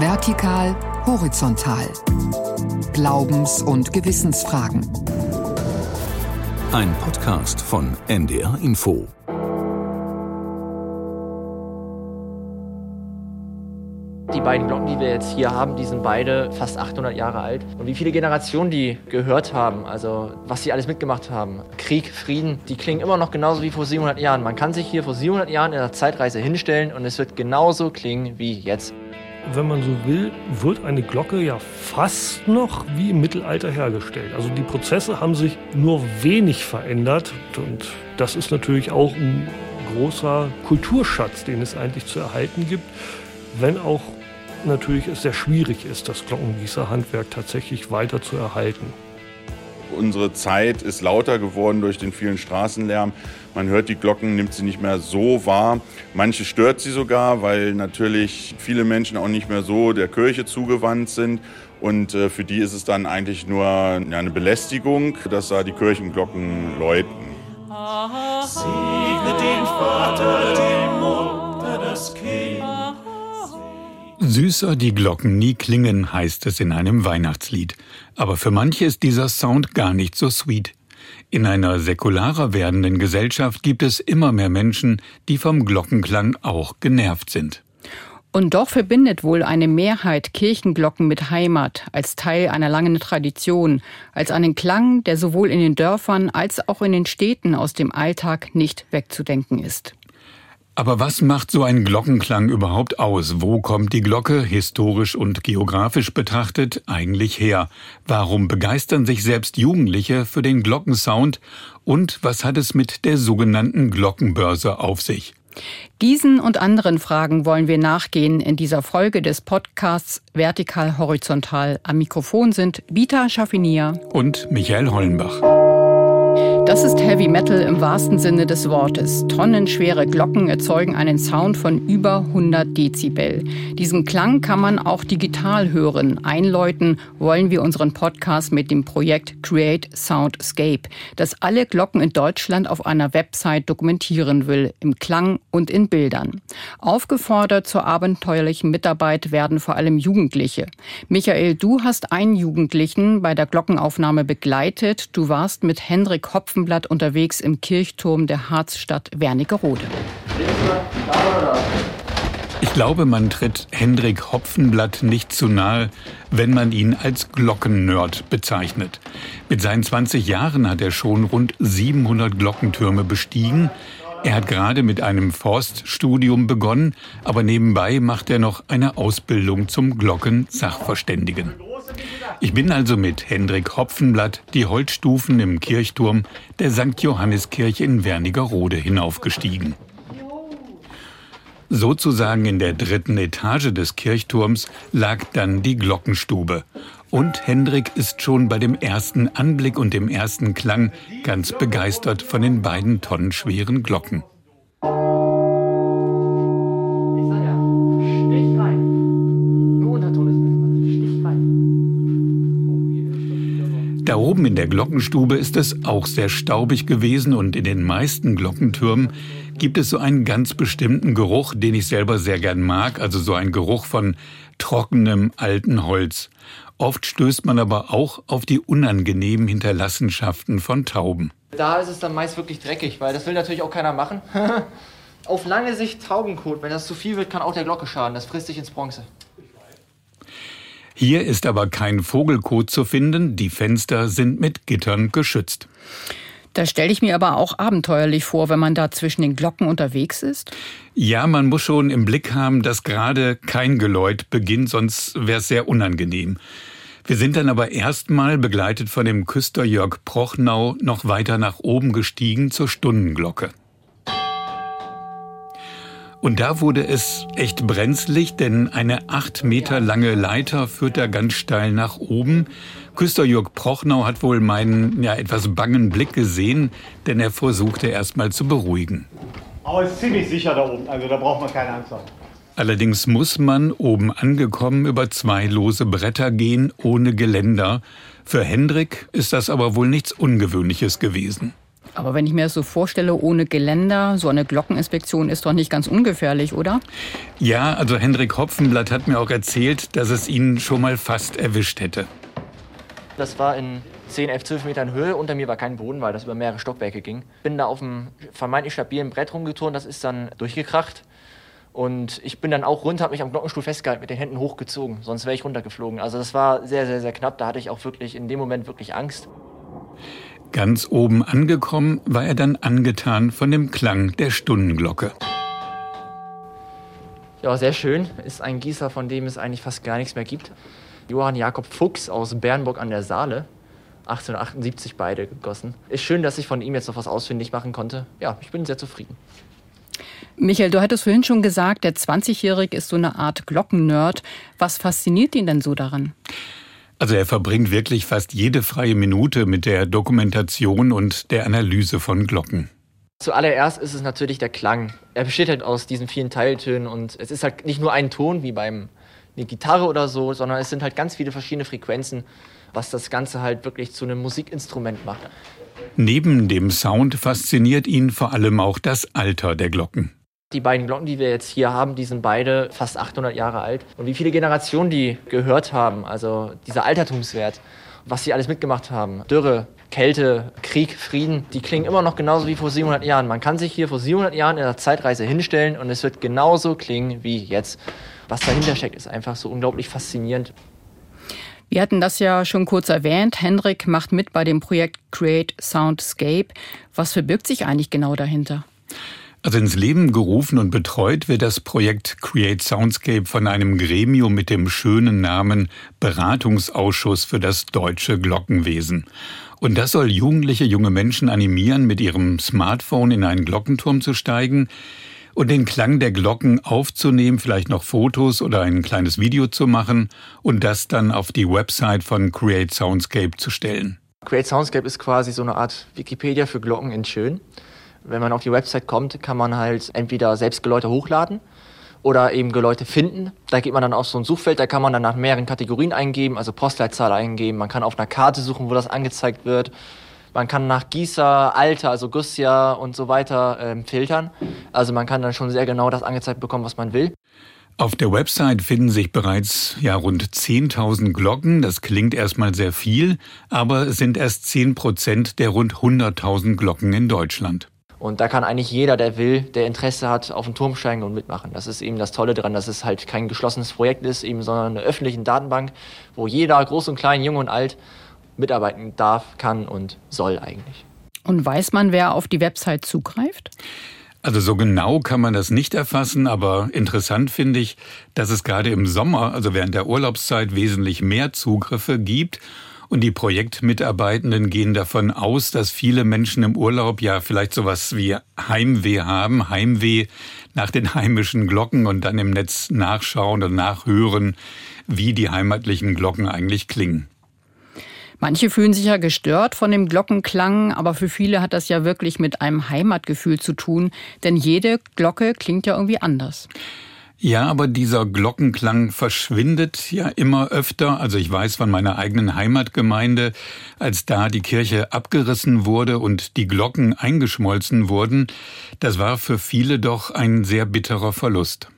Vertikal, horizontal. Glaubens- und Gewissensfragen. Ein Podcast von NDR Info. Die beiden Glocken, die wir jetzt hier haben, die sind beide fast 800 Jahre alt. Und wie viele Generationen die gehört haben, also was sie alles mitgemacht haben. Krieg, Frieden, die klingen immer noch genauso wie vor 700 Jahren. Man kann sich hier vor 700 Jahren in der Zeitreise hinstellen und es wird genauso klingen wie jetzt wenn man so will, wird eine Glocke ja fast noch wie im Mittelalter hergestellt. Also die Prozesse haben sich nur wenig verändert und das ist natürlich auch ein großer Kulturschatz, den es eigentlich zu erhalten gibt, wenn auch natürlich es sehr schwierig ist, das Glockengießerhandwerk tatsächlich weiter zu erhalten. Unsere Zeit ist lauter geworden durch den vielen Straßenlärm. Man hört die Glocken, nimmt sie nicht mehr so wahr. Manche stört sie sogar, weil natürlich viele Menschen auch nicht mehr so der Kirche zugewandt sind. Und äh, für die ist es dann eigentlich nur eine Belästigung, dass da die Kirchenglocken läuten. Segne den Vater, die Mutter, das Kind. Süßer die Glocken nie klingen, heißt es in einem Weihnachtslied. Aber für manche ist dieser Sound gar nicht so sweet. In einer säkularer werdenden Gesellschaft gibt es immer mehr Menschen, die vom Glockenklang auch genervt sind. Und doch verbindet wohl eine Mehrheit Kirchenglocken mit Heimat als Teil einer langen Tradition, als einen Klang, der sowohl in den Dörfern als auch in den Städten aus dem Alltag nicht wegzudenken ist. Aber was macht so ein Glockenklang überhaupt aus? Wo kommt die Glocke, historisch und geografisch betrachtet, eigentlich her? Warum begeistern sich selbst Jugendliche für den Glockensound? Und was hat es mit der sogenannten Glockenbörse auf sich? Diesen und anderen Fragen wollen wir nachgehen in dieser Folge des Podcasts Vertikal Horizontal. Am Mikrofon sind Vita Schaffinia und Michael Hollenbach. Das ist Heavy Metal im wahrsten Sinne des Wortes. Tonnenschwere Glocken erzeugen einen Sound von über 100 Dezibel. Diesen Klang kann man auch digital hören. Einläuten wollen wir unseren Podcast mit dem Projekt Create Soundscape, das alle Glocken in Deutschland auf einer Website dokumentieren will, im Klang und in Bildern. Aufgefordert zur abenteuerlichen Mitarbeit werden vor allem Jugendliche. Michael, du hast einen Jugendlichen bei der Glockenaufnahme begleitet. Du warst mit Hendrik Hopf Hopfenblatt unterwegs im Kirchturm der Harzstadt Wernigerode. Ich glaube, man tritt Hendrik Hopfenblatt nicht zu nahe, wenn man ihn als Glockennerd bezeichnet. Mit seinen 20 Jahren hat er schon rund 700 Glockentürme bestiegen. Er hat gerade mit einem Forststudium begonnen, aber nebenbei macht er noch eine Ausbildung zum Glockensachverständigen. Ich bin also mit Hendrik Hopfenblatt die Holzstufen im Kirchturm der St. Johanneskirche in Wernigerode hinaufgestiegen. Sozusagen in der dritten Etage des Kirchturms lag dann die Glockenstube. Und Hendrik ist schon bei dem ersten Anblick und dem ersten Klang ganz begeistert von den beiden tonnenschweren Glocken. Da oben in der Glockenstube ist es auch sehr staubig gewesen und in den meisten Glockentürmen gibt es so einen ganz bestimmten Geruch, den ich selber sehr gern mag, also so ein Geruch von trockenem alten Holz. Oft stößt man aber auch auf die unangenehmen Hinterlassenschaften von Tauben. Da ist es dann meist wirklich dreckig, weil das will natürlich auch keiner machen. auf lange Sicht Taubenkot, wenn das zu viel wird, kann auch der Glocke schaden. Das frisst sich ins Bronze. Hier ist aber kein Vogelkot zu finden, die Fenster sind mit Gittern geschützt. Da stelle ich mir aber auch abenteuerlich vor, wenn man da zwischen den Glocken unterwegs ist. Ja, man muss schon im Blick haben, dass gerade kein Geläut beginnt, sonst wäre es sehr unangenehm. Wir sind dann aber erstmal begleitet von dem Küster Jörg Prochnau noch weiter nach oben gestiegen zur Stundenglocke. Und da wurde es echt brenzlig, denn eine acht Meter lange Leiter führt da ganz steil nach oben. Küster Jörg Prochnau hat wohl meinen ja, etwas bangen Blick gesehen, denn er versuchte erstmal zu beruhigen. Aber es ist ziemlich sicher da oben, also da braucht man keine Angst haben. Allerdings muss man oben angekommen über zwei lose Bretter gehen ohne Geländer. Für Hendrik ist das aber wohl nichts Ungewöhnliches gewesen. Aber wenn ich mir das so vorstelle, ohne Geländer, so eine Glockeninspektion ist doch nicht ganz ungefährlich, oder? Ja, also Hendrik Hopfenblatt hat mir auch erzählt, dass es ihn schon mal fast erwischt hätte. Das war in 10, 11, 12 Metern Höhe. Unter mir war kein Boden, weil das über mehrere Stockwerke ging. Bin da auf einem vermeintlich stabilen Brett rumgeturnt, das ist dann durchgekracht. Und ich bin dann auch runter, habe mich am Glockenstuhl festgehalten, mit den Händen hochgezogen, sonst wäre ich runtergeflogen. Also das war sehr, sehr, sehr knapp. Da hatte ich auch wirklich in dem Moment wirklich Angst. Ganz oben angekommen war er dann angetan von dem Klang der Stundenglocke. Ja, sehr schön. Ist ein Gießer, von dem es eigentlich fast gar nichts mehr gibt. Johann Jakob Fuchs aus Bernburg an der Saale. 1878 beide gegossen. Ist schön, dass ich von ihm jetzt noch was ausfindig machen konnte. Ja, ich bin sehr zufrieden. Michael, du hattest vorhin schon gesagt, der 20-Jährige ist so eine Art Glockennerd. Was fasziniert ihn denn so daran? Also er verbringt wirklich fast jede freie Minute mit der Dokumentation und der Analyse von Glocken. Zuallererst ist es natürlich der Klang. Er besteht halt aus diesen vielen Teiltönen und es ist halt nicht nur ein Ton wie beim eine Gitarre oder so, sondern es sind halt ganz viele verschiedene Frequenzen, was das Ganze halt wirklich zu einem Musikinstrument macht. Neben dem Sound fasziniert ihn vor allem auch das Alter der Glocken. Die beiden Glocken, die wir jetzt hier haben, die sind beide fast 800 Jahre alt. Und wie viele Generationen die gehört haben, also dieser Altertumswert, was sie alles mitgemacht haben. Dürre, Kälte, Krieg, Frieden, die klingen immer noch genauso wie vor 700 Jahren. Man kann sich hier vor 700 Jahren in der Zeitreise hinstellen und es wird genauso klingen wie jetzt. Was dahinter steckt, ist einfach so unglaublich faszinierend. Wir hatten das ja schon kurz erwähnt. Hendrik macht mit bei dem Projekt Create Soundscape. Was verbirgt sich eigentlich genau dahinter? Also ins Leben gerufen und betreut wird das Projekt Create Soundscape von einem Gremium mit dem schönen Namen Beratungsausschuss für das deutsche Glockenwesen. Und das soll jugendliche junge Menschen animieren, mit ihrem Smartphone in einen Glockenturm zu steigen, und den Klang der Glocken aufzunehmen, vielleicht noch Fotos oder ein kleines Video zu machen und das dann auf die Website von Create Soundscape zu stellen. Create Soundscape ist quasi so eine Art Wikipedia für Glocken in Schön. Wenn man auf die Website kommt, kann man halt entweder selbst Geläute hochladen oder eben Geläute finden. Da geht man dann auf so ein Suchfeld, da kann man dann nach mehreren Kategorien eingeben, also Postleitzahl eingeben. Man kann auf einer Karte suchen, wo das angezeigt wird. Man kann nach Gießer, Alter, also Gussjahr und so weiter ähm, filtern. Also man kann dann schon sehr genau das angezeigt bekommen, was man will. Auf der Website finden sich bereits ja rund 10.000 Glocken. Das klingt erstmal sehr viel, aber es sind erst 10 Prozent der rund 100.000 Glocken in Deutschland. Und da kann eigentlich jeder, der will, der Interesse hat, auf den Turm steigen und mitmachen. Das ist eben das Tolle daran, dass es halt kein geschlossenes Projekt ist, eben, sondern eine öffentliche Datenbank, wo jeder, groß und klein, jung und alt, mitarbeiten darf, kann und soll eigentlich. Und weiß man, wer auf die Website zugreift? Also so genau kann man das nicht erfassen, aber interessant finde ich, dass es gerade im Sommer, also während der Urlaubszeit, wesentlich mehr Zugriffe gibt. Und die Projektmitarbeitenden gehen davon aus, dass viele Menschen im Urlaub ja vielleicht sowas wie Heimweh haben, Heimweh nach den heimischen Glocken und dann im Netz nachschauen und nachhören, wie die heimatlichen Glocken eigentlich klingen. Manche fühlen sich ja gestört von dem Glockenklang, aber für viele hat das ja wirklich mit einem Heimatgefühl zu tun, denn jede Glocke klingt ja irgendwie anders. Ja, aber dieser Glockenklang verschwindet ja immer öfter. Also ich weiß von meiner eigenen Heimatgemeinde, als da die Kirche abgerissen wurde und die Glocken eingeschmolzen wurden, das war für viele doch ein sehr bitterer Verlust.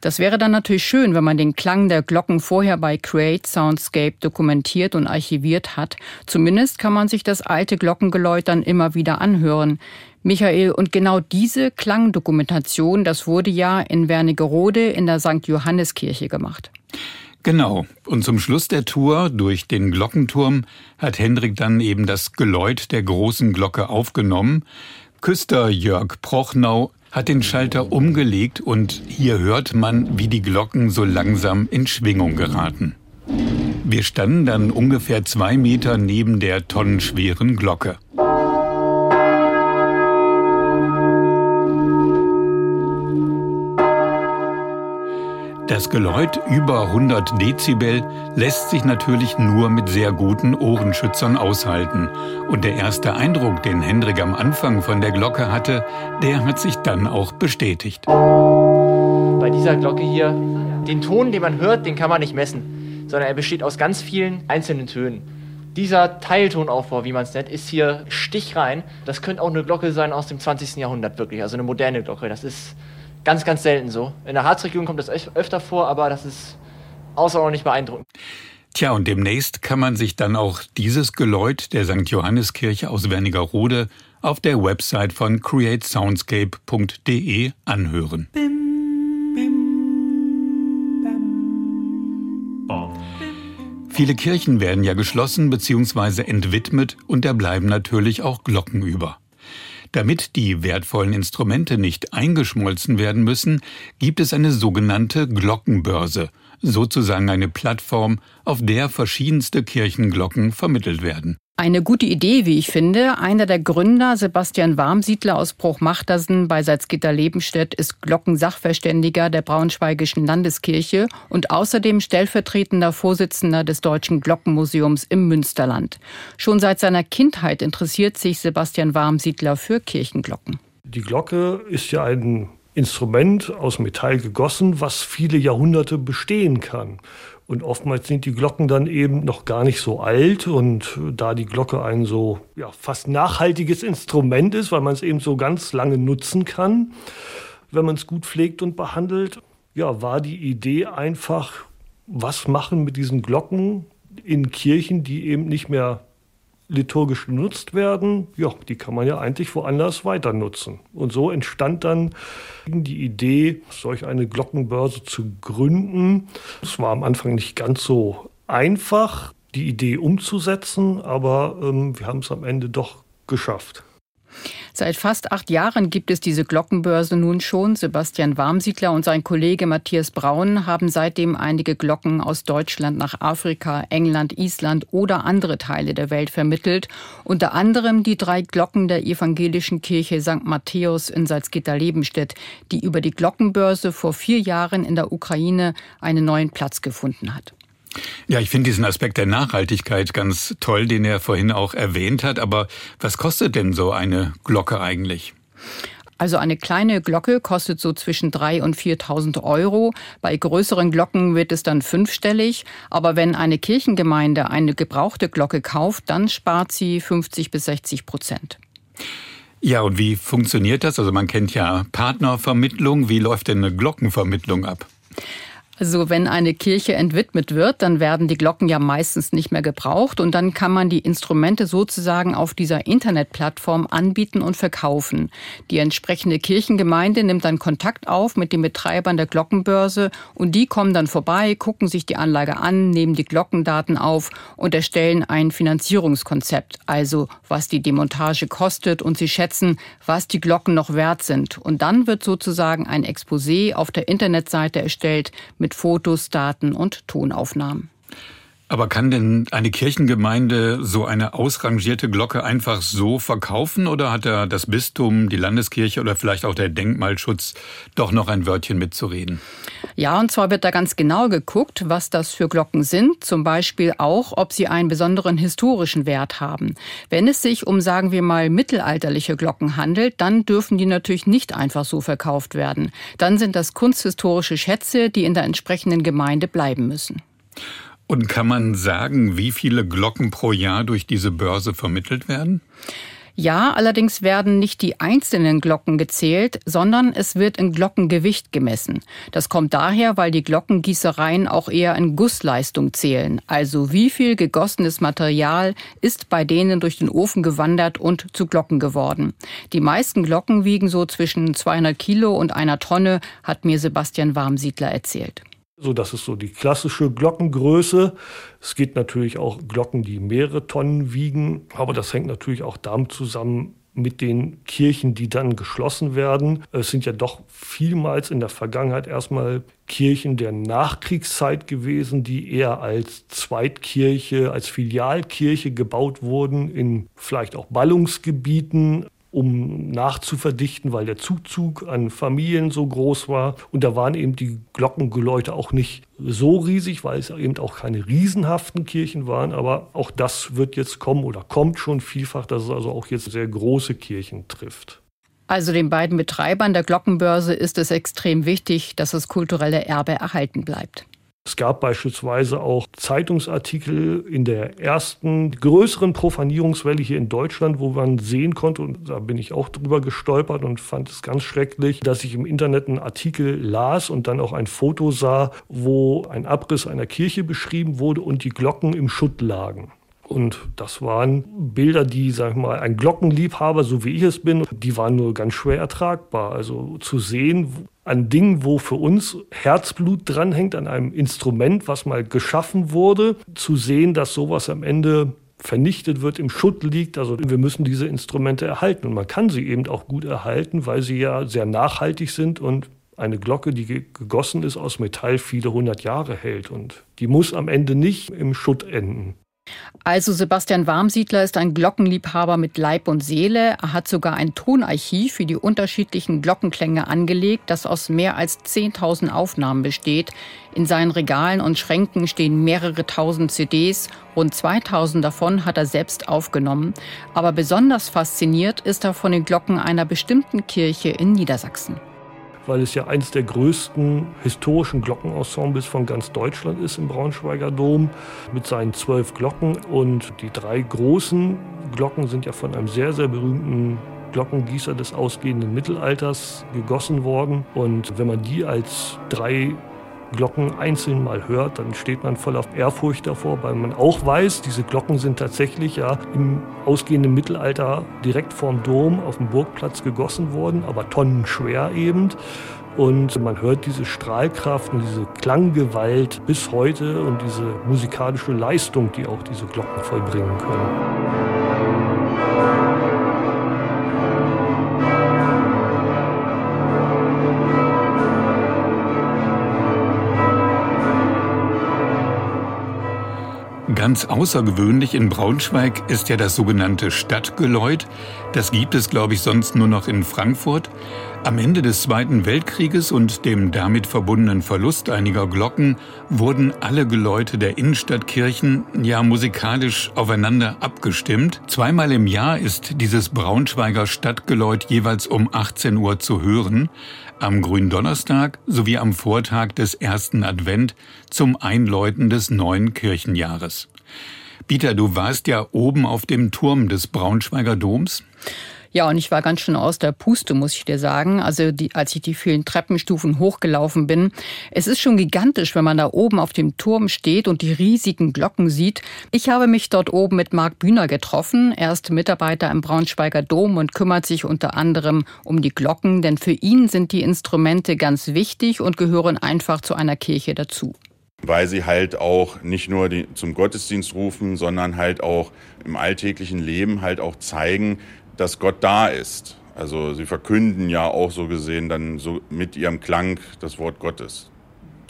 Das wäre dann natürlich schön, wenn man den Klang der Glocken vorher bei Create Soundscape dokumentiert und archiviert hat. Zumindest kann man sich das alte Glockengeläut dann immer wieder anhören. Michael, und genau diese Klangdokumentation, das wurde ja in Wernigerode in der St. Johanneskirche gemacht. Genau. Und zum Schluss der Tour durch den Glockenturm hat Hendrik dann eben das Geläut der großen Glocke aufgenommen. Küster Jörg Prochnau hat den Schalter umgelegt und hier hört man, wie die Glocken so langsam in Schwingung geraten. Wir standen dann ungefähr zwei Meter neben der tonnenschweren Glocke. Das Geläut über 100 Dezibel lässt sich natürlich nur mit sehr guten Ohrenschützern aushalten. Und der erste Eindruck, den Hendrik am Anfang von der Glocke hatte, der hat sich dann auch bestätigt. Bei dieser Glocke hier, den Ton, den man hört, den kann man nicht messen, sondern er besteht aus ganz vielen einzelnen Tönen. Dieser Teiltonaufbau, wie man es nennt, ist hier stichrein. Das könnte auch eine Glocke sein aus dem 20. Jahrhundert, wirklich. Also eine moderne Glocke. Das ist ganz, ganz selten so. In der Harzregion kommt das öfter vor, aber das ist außerordentlich beeindruckend. Tja, und demnächst kann man sich dann auch dieses Geläut der St. Johanneskirche aus Wernigerode auf der Website von createsoundscape.de anhören. Viele Kirchen werden ja geschlossen bzw. entwidmet und da bleiben natürlich auch Glocken über. Damit die wertvollen Instrumente nicht eingeschmolzen werden müssen, gibt es eine sogenannte Glockenbörse, sozusagen eine Plattform, auf der verschiedenste Kirchenglocken vermittelt werden. Eine gute Idee, wie ich finde. Einer der Gründer, Sebastian Warmsiedler aus Bruchmachtersen bei Salzgitter-Lebenstedt, ist Glockensachverständiger der Braunschweigischen Landeskirche und außerdem stellvertretender Vorsitzender des Deutschen Glockenmuseums im Münsterland. Schon seit seiner Kindheit interessiert sich Sebastian Warmsiedler für Kirchenglocken. Die Glocke ist ja ein Instrument aus Metall gegossen, was viele Jahrhunderte bestehen kann. Und oftmals sind die Glocken dann eben noch gar nicht so alt. Und da die Glocke ein so ja, fast nachhaltiges Instrument ist, weil man es eben so ganz lange nutzen kann, wenn man es gut pflegt und behandelt, ja, war die Idee einfach, was machen mit diesen Glocken in Kirchen, die eben nicht mehr liturgisch genutzt werden, ja, die kann man ja eigentlich woanders weiter nutzen. Und so entstand dann die Idee, solch eine Glockenbörse zu gründen. Es war am Anfang nicht ganz so einfach, die Idee umzusetzen, aber ähm, wir haben es am Ende doch geschafft. Seit fast acht Jahren gibt es diese Glockenbörse nun schon. Sebastian Warmsiedler und sein Kollege Matthias Braun haben seitdem einige Glocken aus Deutschland nach Afrika, England, Island oder andere Teile der Welt vermittelt. Unter anderem die drei Glocken der evangelischen Kirche St. Matthäus in Salzgitter-Lebenstedt, die über die Glockenbörse vor vier Jahren in der Ukraine einen neuen Platz gefunden hat. Ja, ich finde diesen Aspekt der Nachhaltigkeit ganz toll, den er vorhin auch erwähnt hat. Aber was kostet denn so eine Glocke eigentlich? Also eine kleine Glocke kostet so zwischen 3.000 und 4.000 Euro. Bei größeren Glocken wird es dann fünfstellig. Aber wenn eine Kirchengemeinde eine gebrauchte Glocke kauft, dann spart sie 50 bis 60 Prozent. Ja, und wie funktioniert das? Also man kennt ja Partnervermittlung. Wie läuft denn eine Glockenvermittlung ab? Also wenn eine Kirche entwidmet wird, dann werden die Glocken ja meistens nicht mehr gebraucht und dann kann man die Instrumente sozusagen auf dieser Internetplattform anbieten und verkaufen. Die entsprechende Kirchengemeinde nimmt dann Kontakt auf mit den Betreibern der Glockenbörse und die kommen dann vorbei, gucken sich die Anlage an, nehmen die Glockendaten auf und erstellen ein Finanzierungskonzept, also was die Demontage kostet und sie schätzen, was die Glocken noch wert sind. Und dann wird sozusagen ein Exposé auf der Internetseite erstellt mit Fotos, Daten und Tonaufnahmen. Aber kann denn eine Kirchengemeinde so eine ausrangierte Glocke einfach so verkaufen oder hat da das Bistum, die Landeskirche oder vielleicht auch der Denkmalschutz doch noch ein Wörtchen mitzureden? Ja, und zwar wird da ganz genau geguckt, was das für Glocken sind, zum Beispiel auch, ob sie einen besonderen historischen Wert haben. Wenn es sich um, sagen wir mal, mittelalterliche Glocken handelt, dann dürfen die natürlich nicht einfach so verkauft werden. Dann sind das kunsthistorische Schätze, die in der entsprechenden Gemeinde bleiben müssen. Und kann man sagen, wie viele Glocken pro Jahr durch diese Börse vermittelt werden? Ja, allerdings werden nicht die einzelnen Glocken gezählt, sondern es wird in Glockengewicht gemessen. Das kommt daher, weil die Glockengießereien auch eher in Gussleistung zählen. Also wie viel gegossenes Material ist bei denen durch den Ofen gewandert und zu Glocken geworden. Die meisten Glocken wiegen so zwischen 200 Kilo und einer Tonne, hat mir Sebastian Warmsiedler erzählt. So, das ist so die klassische Glockengröße. Es gibt natürlich auch Glocken, die mehrere Tonnen wiegen, aber das hängt natürlich auch damit zusammen mit den Kirchen, die dann geschlossen werden. Es sind ja doch vielmals in der Vergangenheit erstmal Kirchen der Nachkriegszeit gewesen, die eher als Zweitkirche, als Filialkirche gebaut wurden, in vielleicht auch Ballungsgebieten um nachzuverdichten, weil der Zuzug an Familien so groß war. Und da waren eben die Glockengeläute auch nicht so riesig, weil es eben auch keine riesenhaften Kirchen waren. Aber auch das wird jetzt kommen oder kommt schon vielfach, dass es also auch jetzt sehr große Kirchen trifft. Also den beiden Betreibern der Glockenbörse ist es extrem wichtig, dass das kulturelle Erbe erhalten bleibt. Es gab beispielsweise auch Zeitungsartikel in der ersten größeren Profanierungswelle hier in Deutschland, wo man sehen konnte, und da bin ich auch drüber gestolpert und fand es ganz schrecklich, dass ich im Internet einen Artikel las und dann auch ein Foto sah, wo ein Abriss einer Kirche beschrieben wurde und die Glocken im Schutt lagen. Und das waren Bilder, die, sag ich mal, ein Glockenliebhaber, so wie ich es bin, die waren nur ganz schwer ertragbar. Also zu sehen, an Dingen, wo für uns Herzblut dranhängt, an einem Instrument, was mal geschaffen wurde, zu sehen, dass sowas am Ende vernichtet wird, im Schutt liegt. Also wir müssen diese Instrumente erhalten. Und man kann sie eben auch gut erhalten, weil sie ja sehr nachhaltig sind und eine Glocke, die gegossen ist aus Metall, viele hundert Jahre hält. Und die muss am Ende nicht im Schutt enden. Also Sebastian Warmsiedler ist ein Glockenliebhaber mit Leib und Seele. Er hat sogar ein Tonarchiv für die unterschiedlichen Glockenklänge angelegt, das aus mehr als 10.000 Aufnahmen besteht. In seinen Regalen und Schränken stehen mehrere tausend CDs. Rund 2000 davon hat er selbst aufgenommen. Aber besonders fasziniert ist er von den Glocken einer bestimmten Kirche in Niedersachsen weil es ja eines der größten historischen Glockenensembles von ganz Deutschland ist im Braunschweiger Dom mit seinen zwölf Glocken. Und die drei großen Glocken sind ja von einem sehr, sehr berühmten Glockengießer des ausgehenden Mittelalters gegossen worden. Und wenn man die als drei Glocken einzeln mal hört, dann steht man voller Ehrfurcht davor, weil man auch weiß, diese Glocken sind tatsächlich ja im ausgehenden Mittelalter direkt vorm Dom auf dem Burgplatz gegossen worden, aber tonnenschwer eben. Und man hört diese Strahlkraft und diese Klanggewalt bis heute und diese musikalische Leistung, die auch diese Glocken vollbringen können. Ganz außergewöhnlich in Braunschweig ist ja das sogenannte Stadtgeläut. Das gibt es, glaube ich, sonst nur noch in Frankfurt. Am Ende des Zweiten Weltkrieges und dem damit verbundenen Verlust einiger Glocken wurden alle Geläute der Innenstadtkirchen ja musikalisch aufeinander abgestimmt. Zweimal im Jahr ist dieses Braunschweiger Stadtgeläut jeweils um 18 Uhr zu hören am Gründonnerstag sowie am Vortag des ersten Advent zum Einläuten des neuen Kirchenjahres. Peter, du warst ja oben auf dem Turm des Braunschweiger Doms. Ja, und ich war ganz schön aus der Puste, muss ich dir sagen. Also die, als ich die vielen Treppenstufen hochgelaufen bin. Es ist schon gigantisch, wenn man da oben auf dem Turm steht und die riesigen Glocken sieht. Ich habe mich dort oben mit Marc Bühner getroffen. Er ist Mitarbeiter im Braunschweiger Dom und kümmert sich unter anderem um die Glocken, denn für ihn sind die Instrumente ganz wichtig und gehören einfach zu einer Kirche dazu weil sie halt auch nicht nur die, zum Gottesdienst rufen, sondern halt auch im alltäglichen Leben halt auch zeigen, dass Gott da ist. Also sie verkünden ja auch so gesehen dann so mit ihrem Klang das Wort Gottes.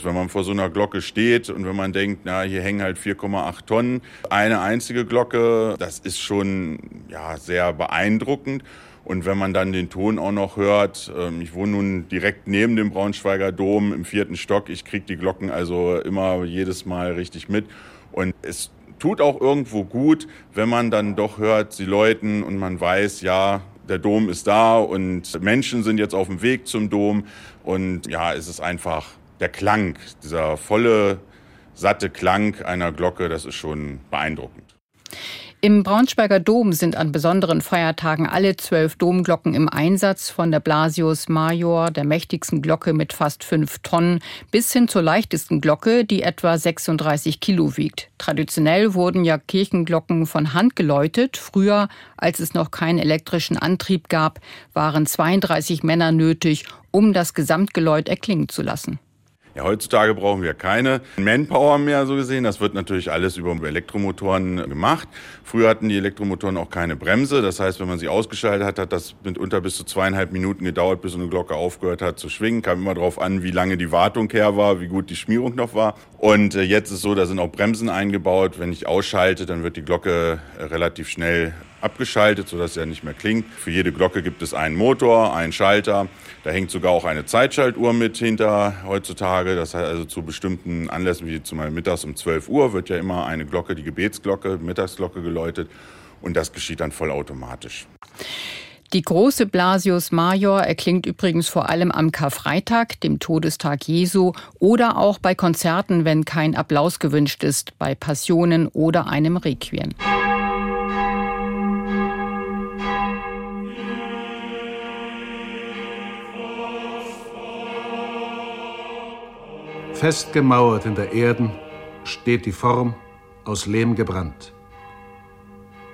Wenn man vor so einer Glocke steht und wenn man denkt, na, hier hängen halt 4,8 Tonnen, eine einzige Glocke, das ist schon ja, sehr beeindruckend. Und wenn man dann den Ton auch noch hört, ähm, ich wohne nun direkt neben dem Braunschweiger Dom im vierten Stock, ich kriege die Glocken also immer jedes Mal richtig mit. Und es tut auch irgendwo gut, wenn man dann doch hört, sie läuten und man weiß, ja, der Dom ist da und Menschen sind jetzt auf dem Weg zum Dom. Und ja, es ist einfach der Klang, dieser volle, satte Klang einer Glocke, das ist schon beeindruckend. Im Braunschweiger Dom sind an besonderen Feiertagen alle zwölf Domglocken im Einsatz, von der Blasius Major, der mächtigsten Glocke mit fast fünf Tonnen, bis hin zur leichtesten Glocke, die etwa 36 Kilo wiegt. Traditionell wurden ja Kirchenglocken von Hand geläutet. Früher, als es noch keinen elektrischen Antrieb gab, waren 32 Männer nötig, um das Gesamtgeläut erklingen zu lassen. Ja, heutzutage brauchen wir keine Manpower mehr, so gesehen. Das wird natürlich alles über Elektromotoren gemacht. Früher hatten die Elektromotoren auch keine Bremse. Das heißt, wenn man sie ausgeschaltet hat, hat das mitunter bis zu zweieinhalb Minuten gedauert, bis eine Glocke aufgehört hat zu schwingen. Kam immer darauf an, wie lange die Wartung her war, wie gut die Schmierung noch war. Und äh, jetzt ist so, da sind auch Bremsen eingebaut. Wenn ich ausschalte, dann wird die Glocke äh, relativ schnell abgeschaltet, sodass er nicht mehr klingt. Für jede Glocke gibt es einen Motor, einen Schalter. Da hängt sogar auch eine Zeitschaltuhr mit hinter heutzutage. Das heißt also zu bestimmten Anlässen, wie zum Beispiel mittags um 12 Uhr, wird ja immer eine Glocke, die Gebetsglocke, Mittagsglocke geläutet. Und das geschieht dann vollautomatisch. Die große Blasius Major erklingt übrigens vor allem am Karfreitag, dem Todestag Jesu, oder auch bei Konzerten, wenn kein Applaus gewünscht ist, bei Passionen oder einem Requiem. Festgemauert in der Erden steht die Form aus Lehm gebrannt.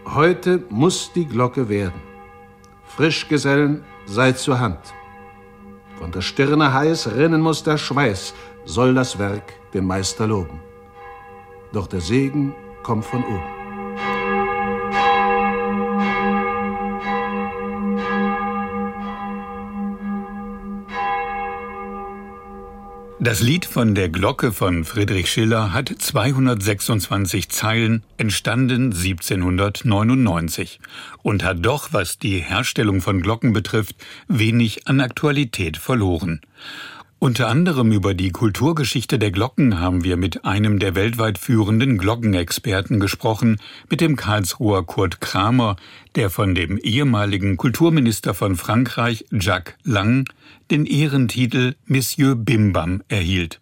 Heute muss die Glocke werden. Frischgesellen, seid zur Hand. Von der Stirne heiß rinnen muss der Schweiß, soll das Werk den Meister loben. Doch der Segen kommt von oben. Das Lied von der Glocke von Friedrich Schiller hat 226 Zeilen, entstanden 1799 und hat doch, was die Herstellung von Glocken betrifft, wenig an Aktualität verloren. Unter anderem über die Kulturgeschichte der Glocken haben wir mit einem der weltweit führenden Glockenexperten gesprochen, mit dem Karlsruher Kurt Kramer, der von dem ehemaligen Kulturminister von Frankreich, Jacques Lang, den Ehrentitel Monsieur Bimbam erhielt.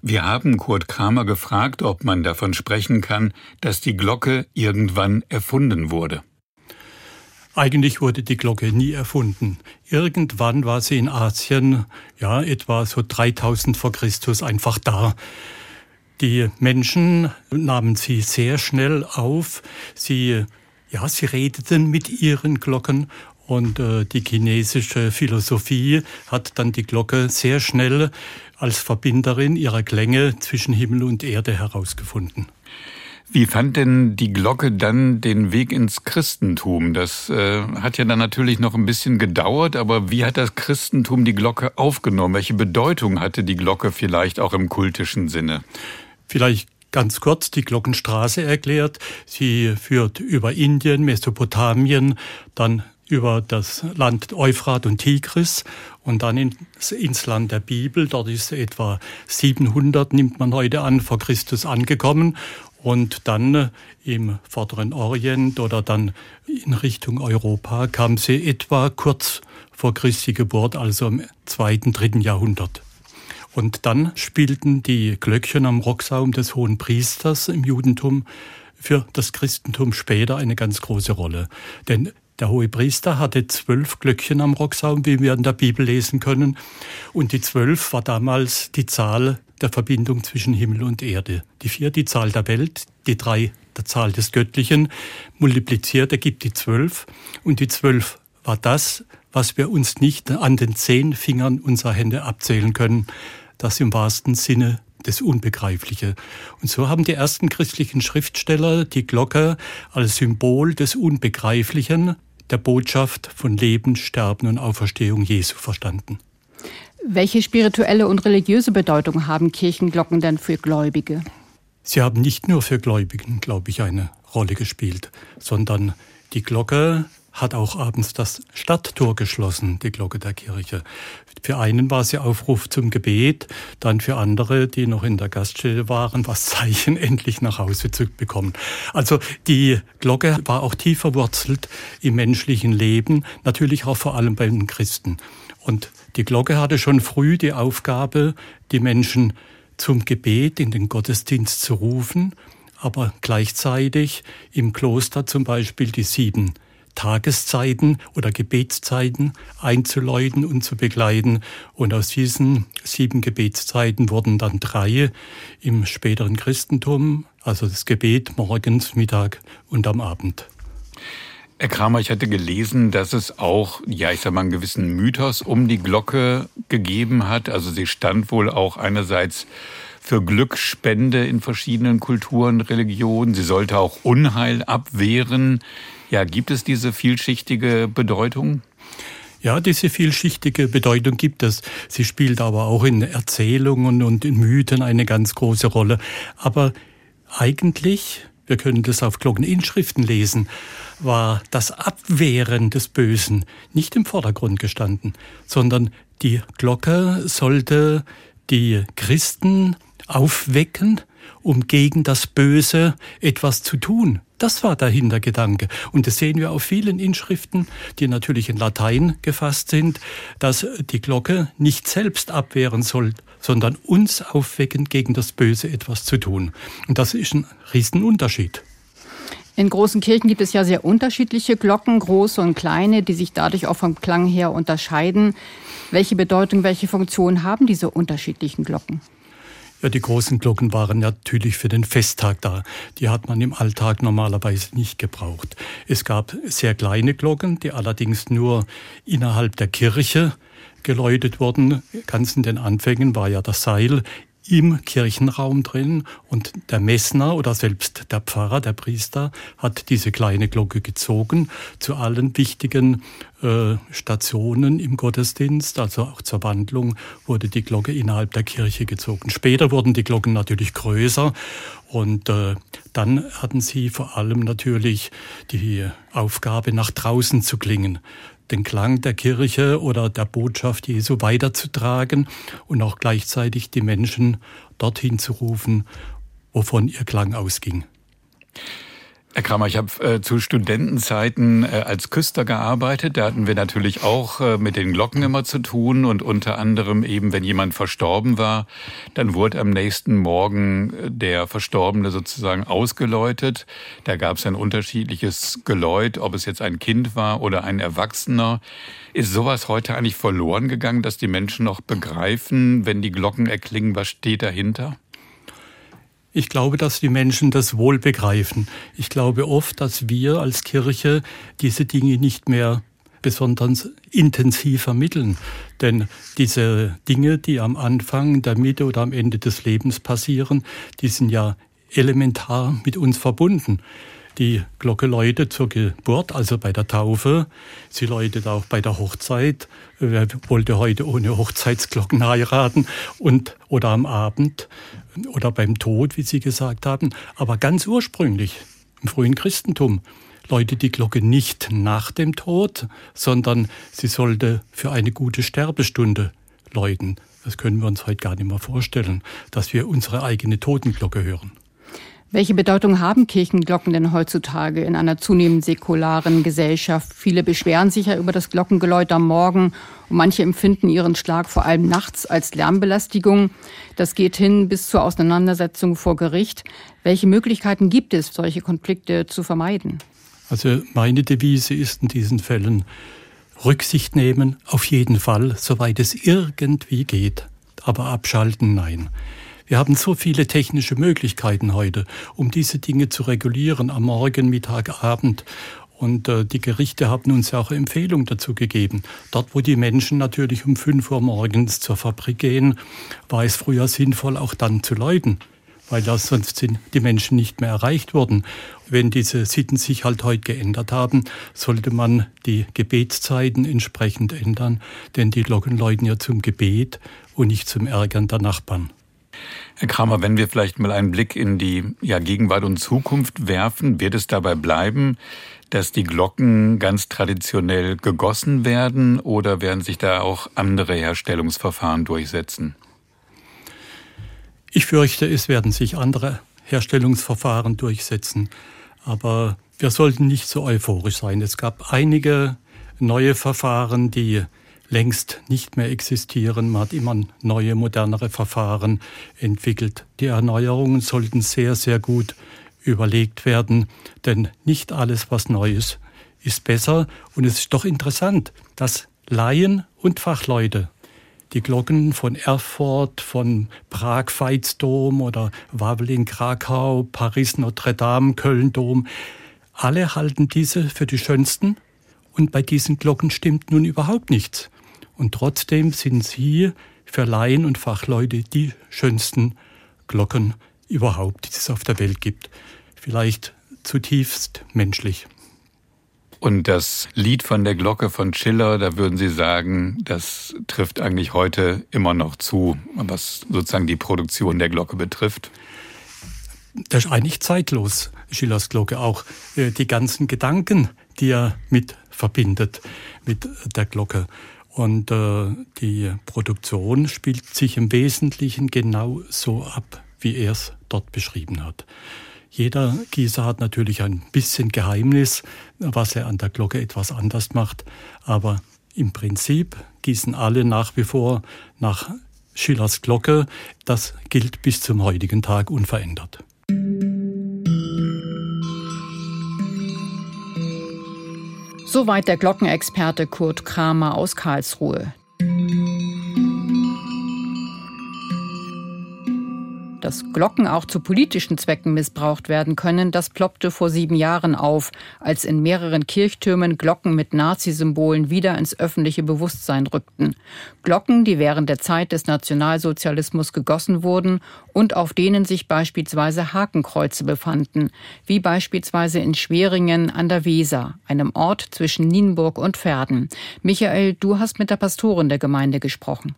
Wir haben Kurt Kramer gefragt, ob man davon sprechen kann, dass die Glocke irgendwann erfunden wurde. Eigentlich wurde die Glocke nie erfunden. Irgendwann war sie in Asien, ja, etwa so 3000 vor Christus einfach da. Die Menschen nahmen sie sehr schnell auf. Sie, ja, sie redeten mit ihren Glocken und äh, die chinesische Philosophie hat dann die Glocke sehr schnell als Verbinderin ihrer Klänge zwischen Himmel und Erde herausgefunden. Wie fand denn die Glocke dann den Weg ins Christentum? Das äh, hat ja dann natürlich noch ein bisschen gedauert, aber wie hat das Christentum die Glocke aufgenommen? Welche Bedeutung hatte die Glocke vielleicht auch im kultischen Sinne? Vielleicht ganz kurz die Glockenstraße erklärt. Sie führt über Indien, Mesopotamien, dann über das Land Euphrat und Tigris und dann ins, ins, Land der Bibel. Dort ist etwa 700, nimmt man heute an, vor Christus angekommen und dann äh, im vorderen Orient oder dann in Richtung Europa kam sie etwa kurz vor Christi Geburt, also im zweiten, dritten Jahrhundert. Und dann spielten die Glöckchen am Rocksaum des Hohen Priesters im Judentum für das Christentum später eine ganz große Rolle. Denn der hohe Priester hatte zwölf Glöckchen am Rocksaum, wie wir in der Bibel lesen können. Und die zwölf war damals die Zahl der Verbindung zwischen Himmel und Erde. Die vier die Zahl der Welt, die drei der Zahl des Göttlichen, multipliziert ergibt die zwölf. Und die zwölf war das, was wir uns nicht an den zehn Fingern unserer Hände abzählen können. Das im wahrsten Sinne das Unbegreifliche. Und so haben die ersten christlichen Schriftsteller die Glocke als Symbol des Unbegreiflichen, der Botschaft von Leben, Sterben und Auferstehung Jesu verstanden. Welche spirituelle und religiöse Bedeutung haben Kirchenglocken denn für Gläubige? Sie haben nicht nur für Gläubigen, glaube ich, eine Rolle gespielt, sondern die Glocke hat auch abends das Stadttor geschlossen, die Glocke der Kirche. Für einen war sie Aufruf zum Gebet, dann für andere, die noch in der Gaststätte waren, was Zeichen, endlich nach Hause zu bekommen. Also die Glocke war auch tief verwurzelt im menschlichen Leben, natürlich auch vor allem bei den Christen. Und die Glocke hatte schon früh die Aufgabe, die Menschen zum Gebet in den Gottesdienst zu rufen, aber gleichzeitig im Kloster zum Beispiel die sieben Tageszeiten oder Gebetszeiten einzuläuten und zu begleiten. Und aus diesen sieben Gebetszeiten wurden dann drei im späteren Christentum, also das Gebet morgens, Mittag und am Abend. Herr Kramer, ich hatte gelesen, dass es auch, ja, ich sag mal, einen gewissen Mythos um die Glocke gegeben hat. Also sie stand wohl auch einerseits für Glücksspende in verschiedenen Kulturen, Religionen. Sie sollte auch Unheil abwehren. Ja, gibt es diese vielschichtige Bedeutung? Ja, diese vielschichtige Bedeutung gibt es. Sie spielt aber auch in Erzählungen und in Mythen eine ganz große Rolle. Aber eigentlich, wir können das auf Glockeninschriften lesen, war das Abwehren des Bösen nicht im Vordergrund gestanden, sondern die Glocke sollte die Christen aufwecken, um gegen das Böse etwas zu tun, Das war der Hintergedanke. Und das sehen wir auf vielen Inschriften, die natürlich in Latein gefasst sind, dass die Glocke nicht selbst abwehren soll, sondern uns aufwecken, gegen das Böse etwas zu tun. Und das ist ein Riesenunterschied. In großen Kirchen gibt es ja sehr unterschiedliche Glocken, große und kleine, die sich dadurch auch vom Klang her unterscheiden. Welche Bedeutung, welche Funktion haben diese unterschiedlichen Glocken? Ja, die großen Glocken waren natürlich für den Festtag da. Die hat man im Alltag normalerweise nicht gebraucht. Es gab sehr kleine Glocken, die allerdings nur innerhalb der Kirche geläutet wurden. Ganz in den Anfängen war ja das Seil im Kirchenraum drin. Und der Messner oder selbst der Pfarrer, der Priester, hat diese kleine Glocke gezogen zu allen wichtigen äh, Stationen im Gottesdienst, also auch zur Wandlung wurde die Glocke innerhalb der Kirche gezogen. Später wurden die Glocken natürlich größer. Und äh, dann hatten sie vor allem natürlich die Aufgabe, nach draußen zu klingen den Klang der Kirche oder der Botschaft Jesu weiterzutragen und auch gleichzeitig die Menschen dorthin zu rufen, wovon ihr Klang ausging. Herr Kramer, ich habe äh, zu Studentenzeiten äh, als Küster gearbeitet. Da hatten wir natürlich auch äh, mit den Glocken immer zu tun und unter anderem eben, wenn jemand verstorben war, dann wurde am nächsten Morgen äh, der Verstorbene sozusagen ausgeläutet. Da gab es ein unterschiedliches Geläut, ob es jetzt ein Kind war oder ein Erwachsener. Ist sowas heute eigentlich verloren gegangen, dass die Menschen noch begreifen, wenn die Glocken erklingen, was steht dahinter? Ich glaube, dass die Menschen das wohl begreifen. Ich glaube oft, dass wir als Kirche diese Dinge nicht mehr besonders intensiv vermitteln. Denn diese Dinge, die am Anfang, der Mitte oder am Ende des Lebens passieren, die sind ja elementar mit uns verbunden. Die Glocke läutet zur Geburt, also bei der Taufe. Sie läutet auch bei der Hochzeit. Wer wollte heute ohne Hochzeitsglocken heiraten? Und, oder am Abend oder beim Tod, wie Sie gesagt haben. Aber ganz ursprünglich, im frühen Christentum, läutet die Glocke nicht nach dem Tod, sondern sie sollte für eine gute Sterbestunde läuten. Das können wir uns heute gar nicht mehr vorstellen, dass wir unsere eigene Totenglocke hören. Welche Bedeutung haben Kirchenglocken denn heutzutage in einer zunehmend säkularen Gesellschaft? Viele beschweren sich ja über das Glockengeläut am Morgen und manche empfinden ihren Schlag vor allem nachts als Lärmbelästigung. Das geht hin bis zur Auseinandersetzung vor Gericht. Welche Möglichkeiten gibt es, solche Konflikte zu vermeiden? Also meine Devise ist in diesen Fällen Rücksicht nehmen, auf jeden Fall, soweit es irgendwie geht. Aber abschalten, nein. Wir haben so viele technische Möglichkeiten heute, um diese Dinge zu regulieren am Morgen, Mittag, Abend. Und äh, die Gerichte haben uns ja auch Empfehlungen dazu gegeben. Dort, wo die Menschen natürlich um 5 Uhr morgens zur Fabrik gehen, war es früher sinnvoll, auch dann zu läuten, weil ja sonst sind die Menschen nicht mehr erreicht worden. Wenn diese Sitten sich halt heute geändert haben, sollte man die Gebetszeiten entsprechend ändern, denn die Glocken läuten ja zum Gebet und nicht zum Ärgern der Nachbarn. Herr Kramer, wenn wir vielleicht mal einen Blick in die ja, Gegenwart und Zukunft werfen, wird es dabei bleiben, dass die Glocken ganz traditionell gegossen werden oder werden sich da auch andere Herstellungsverfahren durchsetzen? Ich fürchte, es werden sich andere Herstellungsverfahren durchsetzen. Aber wir sollten nicht so euphorisch sein. Es gab einige neue Verfahren, die längst nicht mehr existieren. Man hat immer neue, modernere Verfahren entwickelt. Die Erneuerungen sollten sehr, sehr gut überlegt werden, denn nicht alles, was neu ist, ist besser. Und es ist doch interessant, dass Laien und Fachleute die Glocken von Erfurt, von Prag-Veitsdom oder Wawel in Krakau, Paris Notre Dame, Köln Dom, alle halten diese für die schönsten und bei diesen Glocken stimmt nun überhaupt nichts. Und trotzdem sind sie für Laien und Fachleute die schönsten Glocken überhaupt, die es auf der Welt gibt. Vielleicht zutiefst menschlich. Und das Lied von der Glocke von Schiller, da würden Sie sagen, das trifft eigentlich heute immer noch zu, was sozusagen die Produktion der Glocke betrifft? Das ist eigentlich zeitlos, Schillers Glocke. Auch äh, die ganzen Gedanken, die er mit verbindet mit der Glocke. Und äh, die Produktion spielt sich im Wesentlichen genau so ab, wie er es dort beschrieben hat. Jeder Gießer hat natürlich ein bisschen Geheimnis, was er an der Glocke etwas anders macht. Aber im Prinzip gießen alle nach wie vor nach Schillers Glocke. Das gilt bis zum heutigen Tag unverändert. Soweit der Glockenexperte Kurt Kramer aus Karlsruhe. Dass Glocken auch zu politischen Zwecken missbraucht werden können, das ploppte vor sieben Jahren auf, als in mehreren Kirchtürmen Glocken mit Nazi-Symbolen wieder ins öffentliche Bewusstsein rückten. Glocken, die während der Zeit des Nationalsozialismus gegossen wurden und auf denen sich beispielsweise Hakenkreuze befanden, wie beispielsweise in Schweringen an der Weser, einem Ort zwischen Nienburg und Verden. Michael, du hast mit der Pastorin der Gemeinde gesprochen.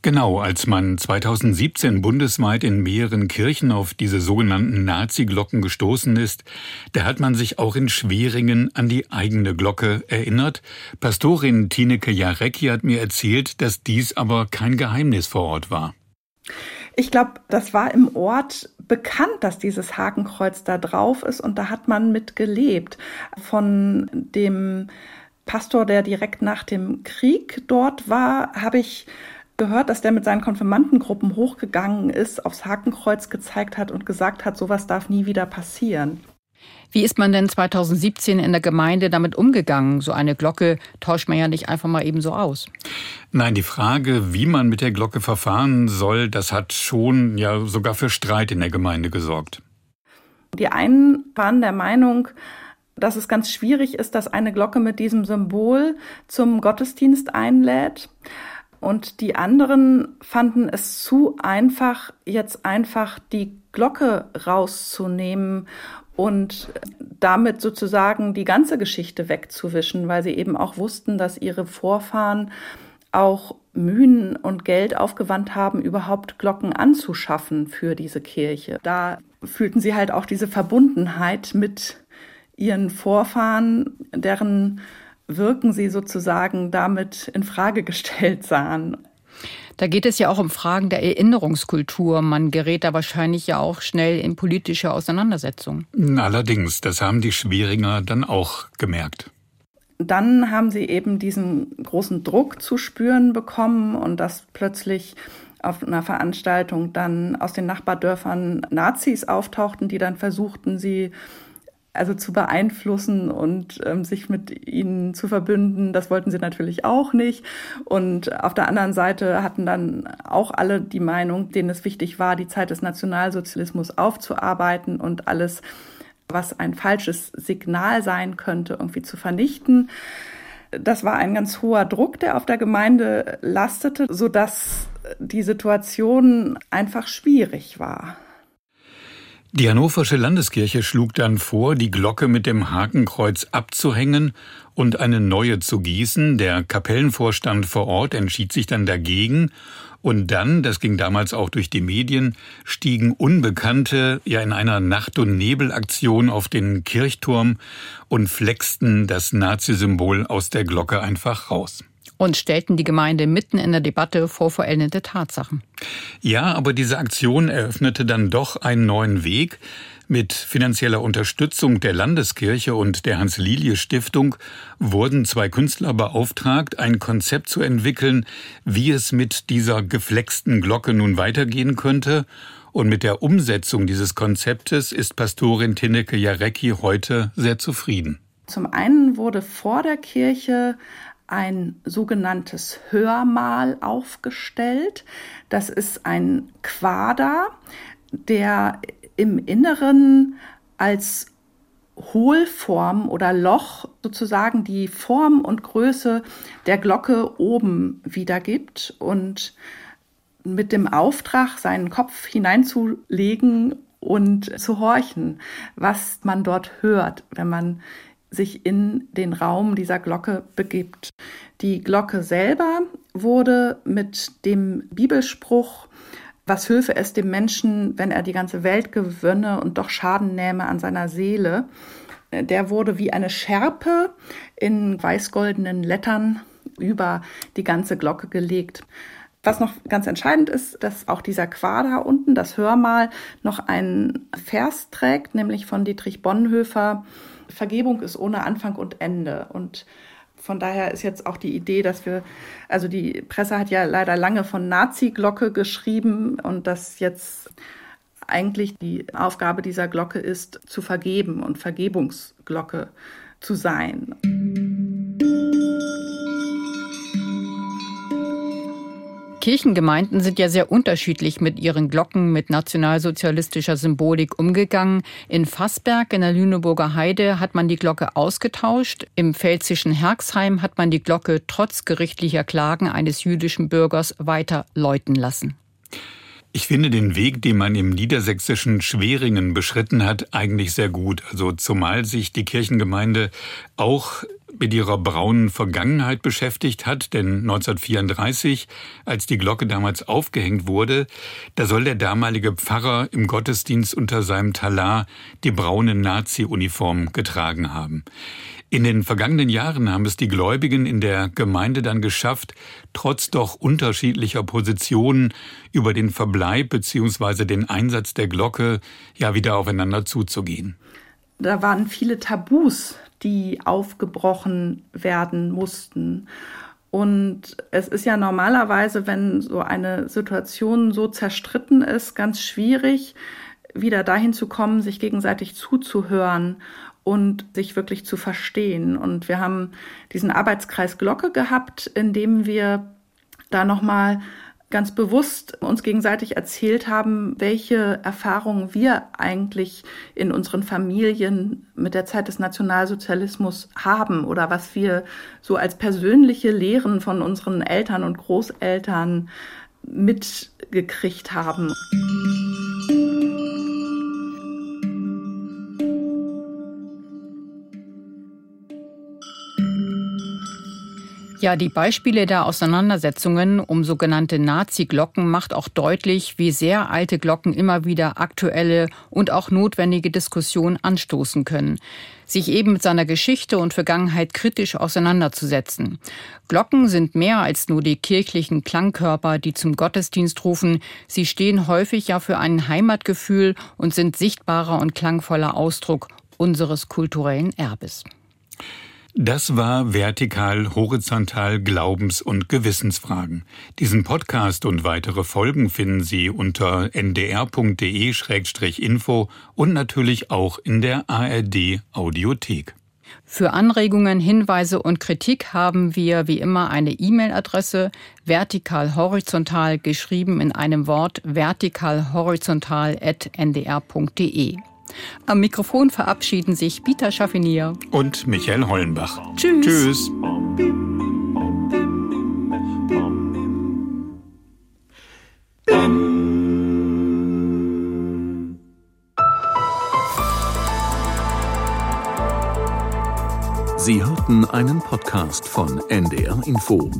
Genau, als man 2017 bundesweit in mehreren Kirchen auf diese sogenannten Nazi-Glocken gestoßen ist, da hat man sich auch in Schweringen an die eigene Glocke erinnert. Pastorin Tineke Jarecki hat mir erzählt, dass dies aber kein Geheimnis vor Ort war. Ich glaube, das war im Ort bekannt, dass dieses Hakenkreuz da drauf ist und da hat man mit gelebt. Von dem Pastor, der direkt nach dem Krieg dort war, habe ich gehört, dass der mit seinen Konfirmandengruppen hochgegangen ist, aufs Hakenkreuz gezeigt hat und gesagt hat, sowas darf nie wieder passieren. Wie ist man denn 2017 in der Gemeinde damit umgegangen? So eine Glocke tauscht man ja nicht einfach mal eben so aus. Nein, die Frage, wie man mit der Glocke verfahren soll, das hat schon ja sogar für Streit in der Gemeinde gesorgt. Die einen waren der Meinung, dass es ganz schwierig ist, dass eine Glocke mit diesem Symbol zum Gottesdienst einlädt. Und die anderen fanden es zu einfach, jetzt einfach die Glocke rauszunehmen und damit sozusagen die ganze Geschichte wegzuwischen, weil sie eben auch wussten, dass ihre Vorfahren auch Mühen und Geld aufgewandt haben, überhaupt Glocken anzuschaffen für diese Kirche. Da fühlten sie halt auch diese Verbundenheit mit ihren Vorfahren, deren Wirken sie sozusagen damit in Frage gestellt sahen. Da geht es ja auch um Fragen der Erinnerungskultur. Man gerät da wahrscheinlich ja auch schnell in politische Auseinandersetzungen. Allerdings, das haben die Schwieringer dann auch gemerkt. Dann haben sie eben diesen großen Druck zu spüren bekommen und dass plötzlich auf einer Veranstaltung dann aus den Nachbardörfern Nazis auftauchten, die dann versuchten, sie also zu beeinflussen und ähm, sich mit ihnen zu verbünden. Das wollten sie natürlich auch nicht. Und auf der anderen Seite hatten dann auch alle die Meinung, denen es wichtig war, die Zeit des Nationalsozialismus aufzuarbeiten und alles, was ein falsches Signal sein könnte, irgendwie zu vernichten. Das war ein ganz hoher Druck, der auf der Gemeinde lastete, sodass die Situation einfach schwierig war. Die Hannoversche Landeskirche schlug dann vor, die Glocke mit dem Hakenkreuz abzuhängen und eine neue zu gießen. Der Kapellenvorstand vor Ort entschied sich dann dagegen. Und dann, das ging damals auch durch die Medien, stiegen Unbekannte ja in einer Nacht- und Nebelaktion auf den Kirchturm und flexten das Nazi-Symbol aus der Glocke einfach raus und stellten die Gemeinde mitten in der Debatte vor vollendete Tatsachen. Ja, aber diese Aktion eröffnete dann doch einen neuen Weg. Mit finanzieller Unterstützung der Landeskirche und der Hans-Lilie-Stiftung wurden zwei Künstler beauftragt, ein Konzept zu entwickeln, wie es mit dieser geflexten Glocke nun weitergehen könnte. Und mit der Umsetzung dieses Konzeptes ist Pastorin Tinneke Jarecki heute sehr zufrieden. Zum einen wurde vor der Kirche ein sogenanntes Hörmal aufgestellt. Das ist ein Quader, der im Inneren als Hohlform oder Loch sozusagen die Form und Größe der Glocke oben wiedergibt und mit dem Auftrag, seinen Kopf hineinzulegen und zu horchen, was man dort hört, wenn man sich in den Raum dieser Glocke begibt. Die Glocke selber wurde mit dem Bibelspruch, was hülfe es dem Menschen, wenn er die ganze Welt gewönne und doch Schaden nähme an seiner Seele, der wurde wie eine Schärpe in weißgoldenen Lettern über die ganze Glocke gelegt. Was noch ganz entscheidend ist, dass auch dieser Quader unten, das Hörmal, noch einen Vers trägt, nämlich von Dietrich Bonhoeffer. Vergebung ist ohne Anfang und Ende. Und von daher ist jetzt auch die Idee, dass wir, also die Presse hat ja leider lange von Nazi-Glocke geschrieben und dass jetzt eigentlich die Aufgabe dieser Glocke ist, zu vergeben und Vergebungsglocke zu sein. Kirchengemeinden sind ja sehr unterschiedlich mit ihren Glocken mit nationalsozialistischer Symbolik umgegangen. In Fassberg in der Lüneburger Heide hat man die Glocke ausgetauscht. Im pfälzischen Herxheim hat man die Glocke trotz gerichtlicher Klagen eines jüdischen Bürgers weiter läuten lassen. Ich finde den Weg, den man im niedersächsischen Schweringen beschritten hat, eigentlich sehr gut. Also zumal sich die Kirchengemeinde auch mit ihrer braunen Vergangenheit beschäftigt hat, denn 1934, als die Glocke damals aufgehängt wurde, da soll der damalige Pfarrer im Gottesdienst unter seinem Talar die braune Nazi-Uniform getragen haben. In den vergangenen Jahren haben es die Gläubigen in der Gemeinde dann geschafft, trotz doch unterschiedlicher Positionen über den Verbleib bzw. den Einsatz der Glocke ja wieder aufeinander zuzugehen. Da waren viele Tabus, die aufgebrochen werden mussten. Und es ist ja normalerweise, wenn so eine Situation so zerstritten ist, ganz schwierig, wieder dahin zu kommen, sich gegenseitig zuzuhören und sich wirklich zu verstehen. Und wir haben diesen Arbeitskreis Glocke gehabt, in dem wir da nochmal ganz bewusst uns gegenseitig erzählt haben, welche Erfahrungen wir eigentlich in unseren Familien mit der Zeit des Nationalsozialismus haben oder was wir so als persönliche Lehren von unseren Eltern und Großeltern mitgekriegt haben. Ja, die Beispiele der Auseinandersetzungen um sogenannte Nazi-Glocken macht auch deutlich, wie sehr alte Glocken immer wieder aktuelle und auch notwendige Diskussionen anstoßen können. Sich eben mit seiner Geschichte und Vergangenheit kritisch auseinanderzusetzen. Glocken sind mehr als nur die kirchlichen Klangkörper, die zum Gottesdienst rufen. Sie stehen häufig ja für ein Heimatgefühl und sind sichtbarer und klangvoller Ausdruck unseres kulturellen Erbes. Das war Vertikal, Horizontal, Glaubens- und Gewissensfragen. Diesen Podcast und weitere Folgen finden Sie unter ndr.de-info und natürlich auch in der ARD Audiothek. Für Anregungen, Hinweise und Kritik haben wir wie immer eine E-Mail-Adresse vertikal-horizontal geschrieben in einem Wort vertikal-horizontal.ndr.de. Am Mikrofon verabschieden sich Peter Schaffinier und Michael Hollenbach. Tschüss. Tschüss. Sie hörten einen Podcast von NDR Info.